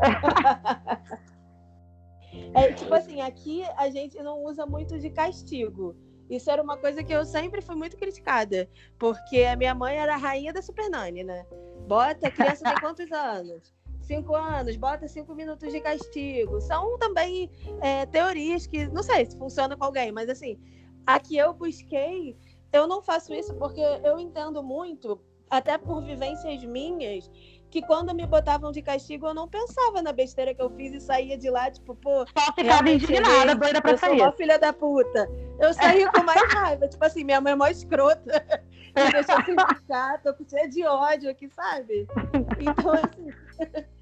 é, tipo assim, aqui a gente não usa muito de castigo. Isso era uma coisa que eu sempre fui muito criticada, porque a minha mãe era a rainha da Super Nani, né? Bota, a criança tem quantos anos? Cinco anos, bota cinco minutos de castigo. São também é, teorias que, não sei se funciona com alguém, mas assim, a que eu busquei, eu não faço isso porque eu entendo muito, até por vivências minhas, que quando me botavam de castigo, eu não pensava na besteira que eu fiz e saía de lá, tipo, pô. Só ficava indignada, doida pra eu sair. Eu sou uma filha da puta. Eu saí com mais raiva. Tipo assim, minha mãe é mó escrota. Me deixou sem ficar, tô cheia de ódio aqui, sabe? Então, assim.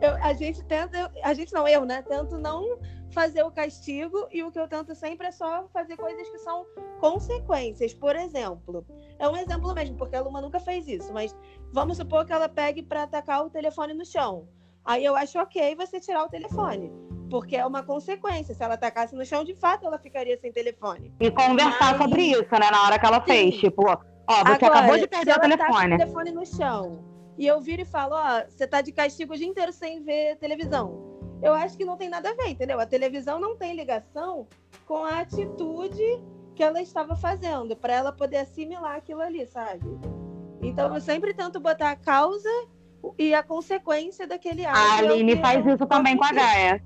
Eu, a gente tenta, a gente não, eu, né? Tento não fazer o castigo e o que eu tento sempre é só fazer coisas que são consequências. Por exemplo, é um exemplo mesmo, porque a Luma nunca fez isso, mas vamos supor que ela pegue para atacar o telefone no chão. Aí eu acho ok você tirar o telefone. Porque é uma consequência. Se ela atacasse no chão, de fato, ela ficaria sem telefone. E conversar Mas... sobre isso, né? Na hora que ela Sim. fez. Tipo, ó, você Agora, acabou de perder o telefone. o telefone no chão. E eu viro e falo, ó, você tá de castigo o dia inteiro sem ver televisão eu acho que não tem nada a ver, entendeu? A televisão não tem ligação com a atitude que ela estava fazendo, para ela poder assimilar aquilo ali, sabe? Então eu sempre tento botar a causa e a consequência daquele ato. A Aline faz isso também com a Gaia.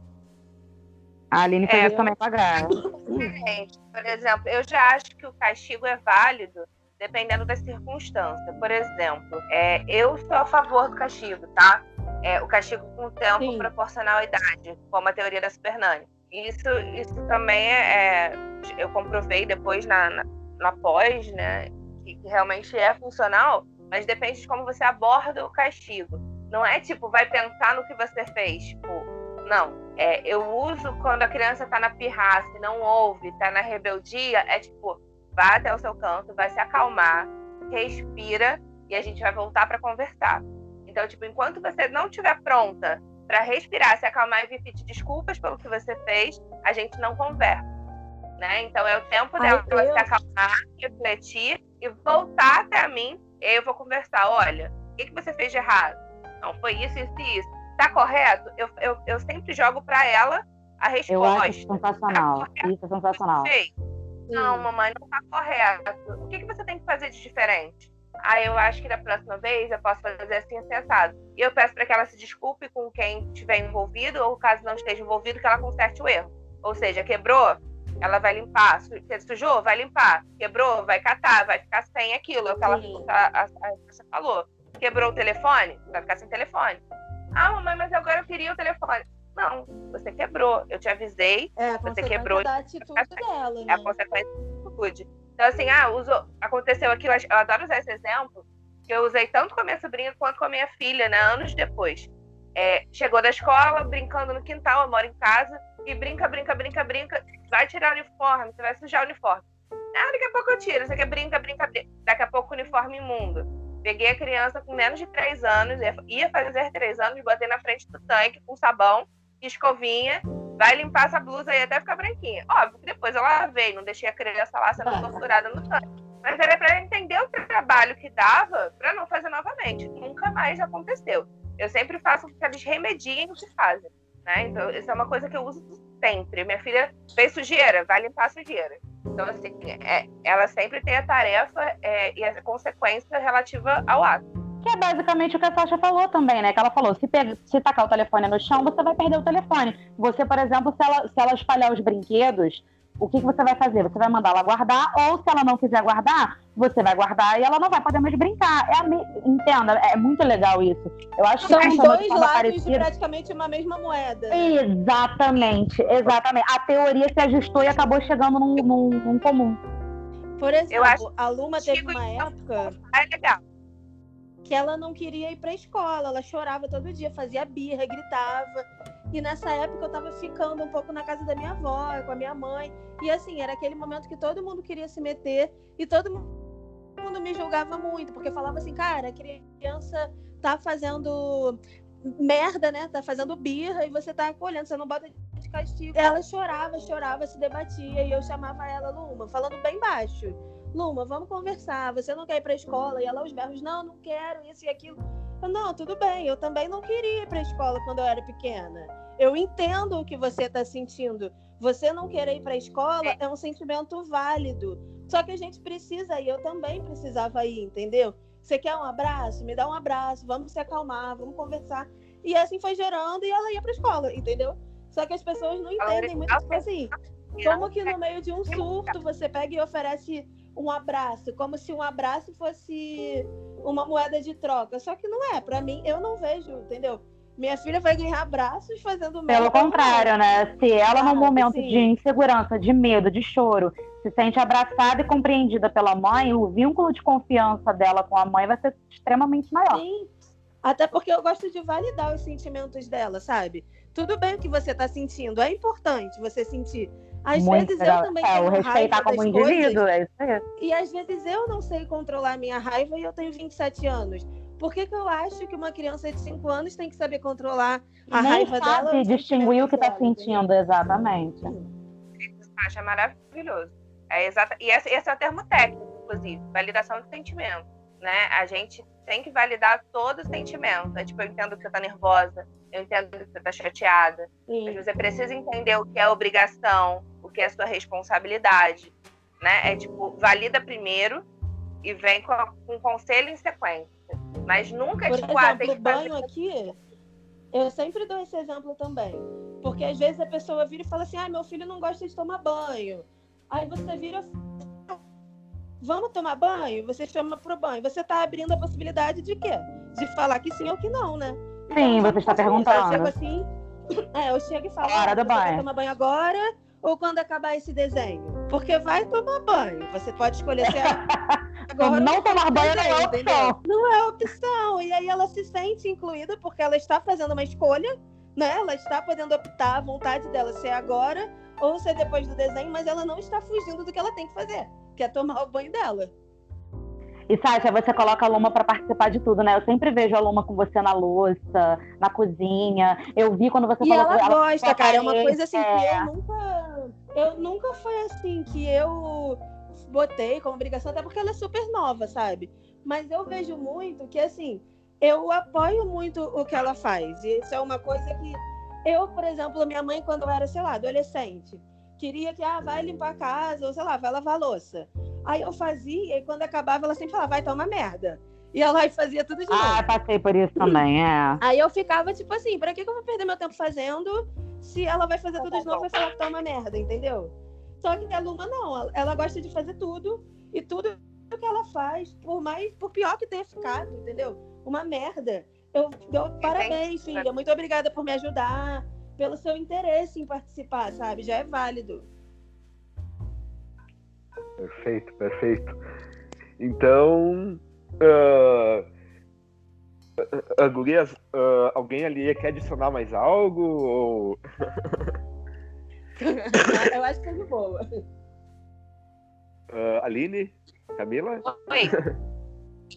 A Aline faz é, isso também com a Gaia. Por exemplo, eu já acho que o castigo é válido dependendo da circunstância. Por exemplo, é, eu sou a favor do castigo, tá? É, o castigo com o tempo Sim. proporcional à idade, como a teoria da Supernani. Isso, isso também é, é eu comprovei depois na, na, na pós, né, que, que, realmente é funcional, mas depende de como você aborda o castigo. Não é tipo, vai pensar no que você fez, tipo, não. É, eu uso quando a criança tá na pirraça e não ouve, tá na rebeldia, é tipo, vá até o seu canto, vai se acalmar, respira e a gente vai voltar para conversar. Então, tipo, enquanto você não estiver pronta para respirar, se acalmar e vir pedir desculpas pelo que você fez, a gente não conversa. Né? Então é o tempo dela Ai, se acalmar, refletir e voltar até mim. E eu vou conversar. Olha, o que, que você fez de errado? Não, foi isso, isso e isso. Tá correto? Eu, eu, eu sempre jogo para ela a resposta. Eu acho sensacional. Tá isso é sensacional. Não, mamãe, não tá correto. O que, que você tem que fazer de diferente? Aí eu acho que da próxima vez eu posso fazer assim assensado. E eu peço para que ela se desculpe com quem estiver envolvido, ou caso não esteja envolvido, que ela conserte o erro. Ou seja, quebrou, ela vai limpar. Sujou, vai limpar. Quebrou, vai catar, vai ficar sem aquilo. É o que ela, a, a, a, falou. Quebrou o telefone, vai ficar sem telefone. Ah, mamãe, mas agora eu queria o telefone. Não, você quebrou. Eu te avisei. É, você quebrou. Da atitude dela, né? É a consequência da atitude. Então, assim, ah, uso, aconteceu aqui, eu, adoro usar esse exemplo, que eu usei tanto com a minha sobrinha quanto com a minha filha, né? Anos depois. É, chegou da escola, brincando no quintal, eu moro em casa, e brinca, brinca, brinca, brinca, vai tirar o uniforme, você vai sujar o uniforme. Ah, daqui a pouco eu tiro, você quer brinca, brinca, brinca. Daqui a pouco o uniforme imundo. Peguei a criança com menos de três anos, ia fazer três anos, botei na frente do tanque com sabão, escovinha, vai limpar essa blusa aí até ficar branquinha. Óbvio que depois eu lavei, não deixei a criança lá sendo torturada no tanque. Mas era para entender o trabalho que dava para não fazer novamente. Nunca mais aconteceu. Eu sempre faço que eles remediem o que fazem. Né? Então, isso é uma coisa que eu uso sempre. Minha filha fez sujeira, vai limpar a sujeira. Então, assim, é, ela sempre tem a tarefa é, e a consequência relativa ao ato. Que é basicamente o que a Sasha falou também, né? Que ela falou: se, se tacar o telefone no chão, você vai perder o telefone. Você, por exemplo, se ela, se ela espalhar os brinquedos, o que, que você vai fazer? Você vai mandar ela guardar, ou se ela não quiser guardar, você vai guardar e ela não vai poder mais brincar. É me... Entenda, é muito legal isso. Eu acho São que dois lados parecida. de praticamente uma mesma moeda. Exatamente, exatamente. A teoria se ajustou e acabou chegando num, num, num comum. Por exemplo, a Luma teve uma época. É legal que ela não queria ir para a escola, ela chorava todo dia, fazia birra, gritava. E nessa época eu estava ficando um pouco na casa da minha avó, com a minha mãe. E assim, era aquele momento que todo mundo queria se meter e todo mundo me julgava muito, porque falava assim, cara, a criança tá fazendo merda, né? Tá fazendo birra e você tá acolhendo, você não bota de castigo. Ela chorava, chorava, se debatia e eu chamava ela Luma, falando bem baixo. Luma, vamos conversar. Você não quer ir para a escola? E ela aos berros, não, não quero, isso e aquilo. Eu, não, tudo bem, eu também não queria ir para a escola quando eu era pequena. Eu entendo o que você está sentindo. Você não querer ir para a escola é um sentimento válido. Só que a gente precisa ir, eu também precisava ir, entendeu? Você quer um abraço? Me dá um abraço, vamos se acalmar, vamos conversar. E assim foi gerando e ela ia para a escola, entendeu? Só que as pessoas não entendem muito tipo assim. Como que no meio de um surto você pega e oferece um abraço, como se um abraço fosse uma moeda de troca. Só que não é, para mim, eu não vejo, entendeu? Minha filha vai ganhar abraços fazendo Pelo contrário, né? Se ela, num momento sim. de insegurança, de medo, de choro, se sente abraçada e compreendida pela mãe, o vínculo de confiança dela com a mãe vai ser extremamente maior. Sim. Até porque eu gosto de validar os sentimentos dela, sabe? Tudo bem o que você está sentindo, é importante você sentir. Às Muito vezes legal. eu também é, tenho o respeitar como indivíduo, é isso aí. E às vezes eu não sei controlar minha raiva e eu tenho 27 anos. Por que, que eu acho que uma criança de 5 anos tem que saber controlar a Nem raiva sabe dela? distinguir o que está sentindo, exatamente. Isso acho é maravilhoso. É exata... E esse, esse é o termo técnico, inclusive, validação de sentimento. Né? A gente tem que validar todo o sentimento. É, tipo, eu entendo que você está nervosa, eu entendo que você está chateada. Mas você precisa entender o que é obrigação, o que é sua responsabilidade. Né? É tipo, valida primeiro e vem com, com um conselho em sequência. Mas nunca, Por tipo, exemplo, ah, tem que banho fazer... aqui, eu sempre dou esse exemplo também. Porque às vezes a pessoa vira e fala assim, ah, meu filho não gosta de tomar banho. Aí você vira vamos tomar banho? Você chama pro banho. Você está abrindo a possibilidade de quê? De falar que sim ou que não, né? Sim, então, você está perguntando. Eu chego assim, é, eu chego e falo, Hora do banho. tomar banho agora ou quando acabar esse desenho? Porque vai tomar banho. Você pode escolher se agora não tomar banho não é opção. Não é opção. E aí ela se sente incluída porque ela está fazendo uma escolha, né? Ela está podendo optar a vontade dela se é agora ou se é depois do desenho, mas ela não está fugindo do que ela tem que fazer que é tomar o banho dela. E Sátia, você coloca a Luma para participar de tudo, né? Eu sempre vejo a Luma com você na louça, na cozinha. Eu vi quando você e falou ela ela gosta, cara. É uma coisa assim é... que eu nunca. Eu nunca foi assim que eu botei como obrigação, até porque ela é super nova, sabe? Mas eu vejo muito que assim, eu apoio muito o que ela faz. E isso é uma coisa que eu, por exemplo, minha mãe, quando eu era, sei lá, adolescente, queria que, ah, vai limpar a casa, ou sei lá, vai lavar a louça. Aí eu fazia, e quando acabava, ela sempre falava, vai, tá uma merda. E ela fazia tudo de ah, novo. Ah, passei por isso também, é. Aí eu ficava tipo assim, pra que, que eu vou perder meu tempo fazendo se ela vai fazer tudo de novo e vai falar que tá uma merda, entendeu? Só que a Luma não, ela gosta de fazer tudo e tudo que ela faz, por mais, por pior que tenha ficado, entendeu? Uma merda. Eu dou parabéns, filha. Muito obrigada por me ajudar, pelo seu interesse em participar, sabe? Já é válido. Perfeito, perfeito. Então, uh, uh, Gurias, uh, alguém ali quer adicionar mais algo? Ou... eu acho que é de boa. Uh, Aline? Camila? Oi.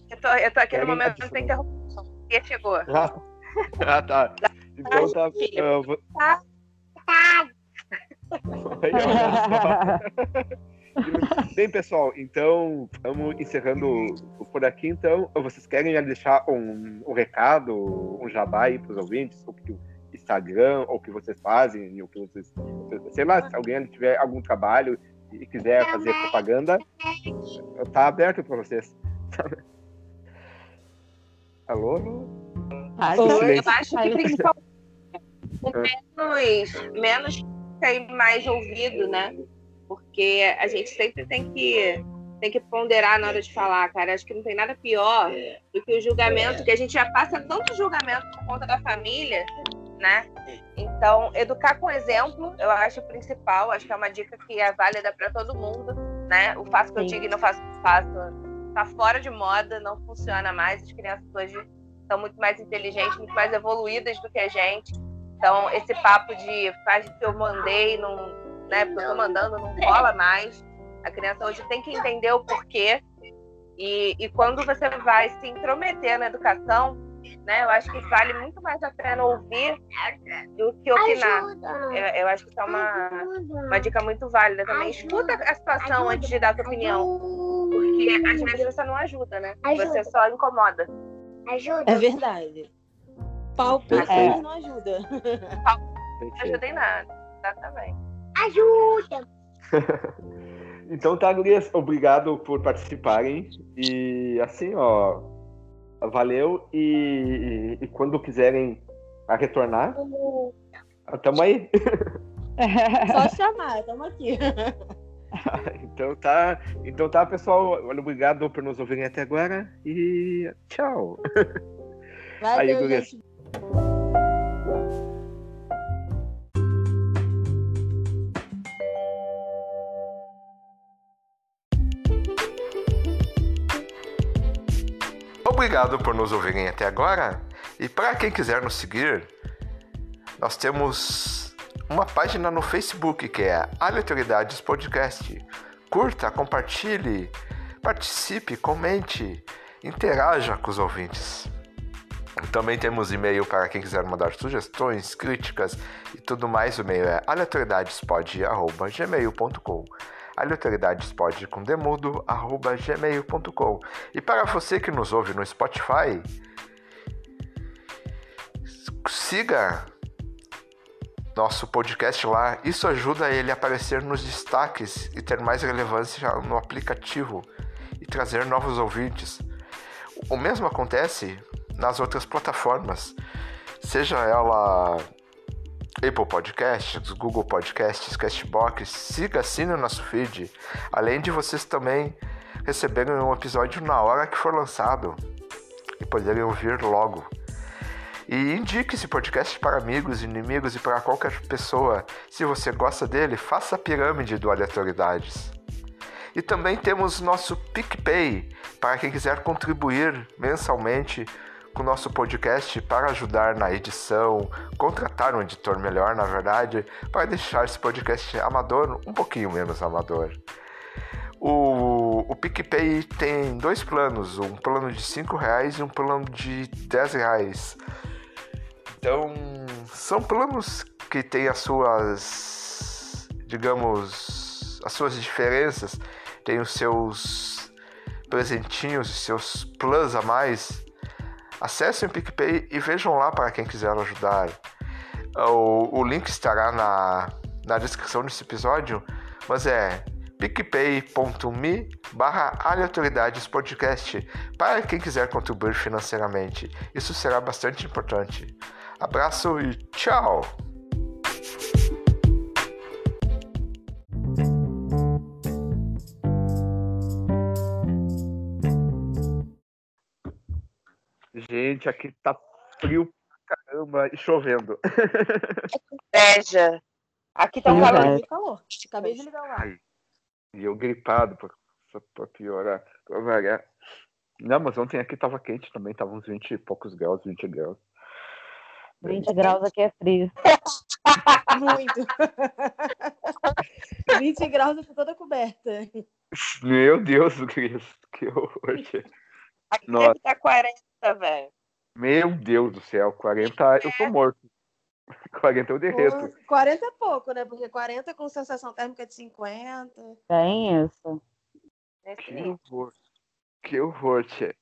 Eu tô, eu tô aqui no momento que tem interrupção. Quem chegou? Ah, ah tá. Então tá. Uh, vou... tá. Bem, pessoal, então vamos encerrando por aqui. Então, vocês querem deixar um, um recado, um jabá aí para os ouvintes, o que o Instagram, ou o que vocês fazem, o que vocês, sei lá, se alguém tiver algum trabalho e quiser fazer propaganda, tá aberto para vocês. Alô? Oi, eu acho que principalmente menos, menos e mais ouvido, né? Porque a gente sempre tem que tem que ponderar na hora de falar, cara. Acho que não tem nada pior do que o julgamento, que a gente já passa tanto julgamento por conta da família, né? Então, educar com exemplo, eu acho o principal, acho que é uma dica que é válida para todo mundo, né? O faço que eu digo e não faço o que faço tá fora de moda, não funciona mais. As crianças hoje são muito mais inteligentes, muito mais evoluídas do que a gente. Então, esse papo de faz o que eu mandei, não, né, porque eu tô mandando, não rola mais. A criança hoje tem que entender o porquê. E, e quando você vai se intrometer na educação, né? Eu acho que vale muito mais a pena ouvir do que opinar. Eu, eu acho que isso é uma, uma dica muito válida também. Escuta a situação antes de dar a sua opinião. Porque às vezes você não ajuda, né? Você só incomoda. Ajuda. É verdade. Palpite é. não ajuda. Palpite não ajuda em nada. Exatamente. Ajuda! então tá, Gurias, obrigado por participarem. E assim, ó, valeu. E, e, e quando quiserem retornar, tamo aí. Só chamar, tamo aqui. então tá, então tá, pessoal. Obrigado por nos ouvirem até agora e tchau. Valeu, aí, gente. Obrigado por nos ouvirem até agora. E para quem quiser nos seguir, nós temos uma página no Facebook que é Aleatoriedades Podcast. Curta, compartilhe, participe, comente, interaja com os ouvintes. Também temos e-mail para quem quiser mandar sugestões, críticas e tudo mais. O e-mail é aleatoriedadespod.gmail.com aleatoriedadespod com demudo, arroba gmail.com. E para você que nos ouve no Spotify, siga nosso podcast lá. Isso ajuda ele a aparecer nos destaques e ter mais relevância no aplicativo e trazer novos ouvintes. O mesmo acontece nas outras plataformas, seja ela Apple Podcasts, Google Podcasts, Castbox, siga, assine o nosso feed, além de vocês também receberem um episódio na hora que for lançado e poderem ouvir logo. E indique esse podcast para amigos, inimigos e para qualquer pessoa. Se você gosta dele, faça a pirâmide do Aleatoriedades. E também temos nosso PicPay para quem quiser contribuir mensalmente com o nosso podcast para ajudar na edição, contratar um editor melhor, na verdade, para deixar esse podcast amador um pouquinho menos amador. O, o PicPay tem dois planos, um plano de 5 reais e um plano de 10 reais. Então, são planos que têm as suas, digamos, as suas diferenças, tem os seus presentinhos, os seus plus a mais. Acessem o PicPay e vejam lá para quem quiser ajudar. O, o link estará na, na descrição desse episódio, mas é picpay.me barra aleatoriedades podcast para quem quiser contribuir financeiramente. Isso será bastante importante. Abraço e tchau! Gente, aqui tá frio pra caramba e chovendo. Inveja. Aqui tá um calor de calor. Acabei de ligar o ar. E eu gripado pra, pra piorar, pra variar. Não, mas ontem aqui tava quente também, tava uns 20 e poucos graus, 20 graus. 20 graus aqui é frio. Muito. 20 graus eu tô toda coberta. Meu Deus do Cristo, que horror. Aqui Nossa. deve tá 40, velho. Meu Deus do céu, 40, eu tô morto. 40 eu derreto. 40 é pouco, né? Porque 40 com sensação térmica de 50. Tem isso. Que horror. Que horror, tchê.